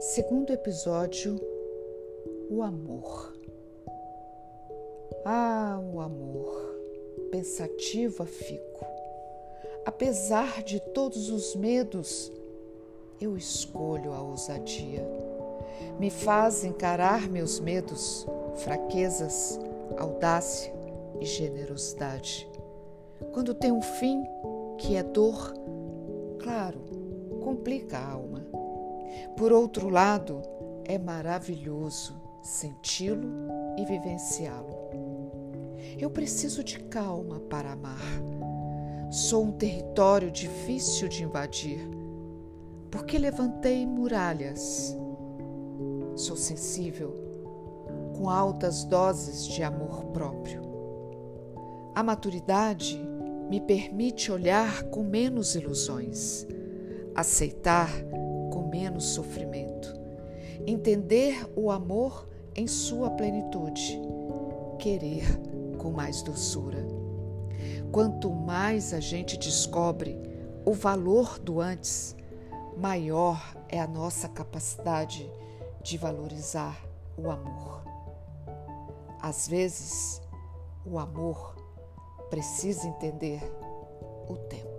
Segundo episódio: O amor. Ah, o amor. Pensativa fico. Apesar de todos os medos, eu escolho a ousadia. Me faz encarar meus medos, fraquezas, audácia e generosidade. Quando tem um fim, que é dor, claro, complica a alma por outro lado, é maravilhoso senti-lo e vivenciá-lo. Eu preciso de calma para amar. Sou um território difícil de invadir, porque levantei muralhas. Sou sensível, com altas doses de amor próprio. A maturidade me permite olhar com menos ilusões, aceitar menos sofrimento, entender o amor em sua plenitude, querer com mais doçura. Quanto mais a gente descobre o valor do antes, maior é a nossa capacidade de valorizar o amor. Às vezes, o amor precisa entender o tempo.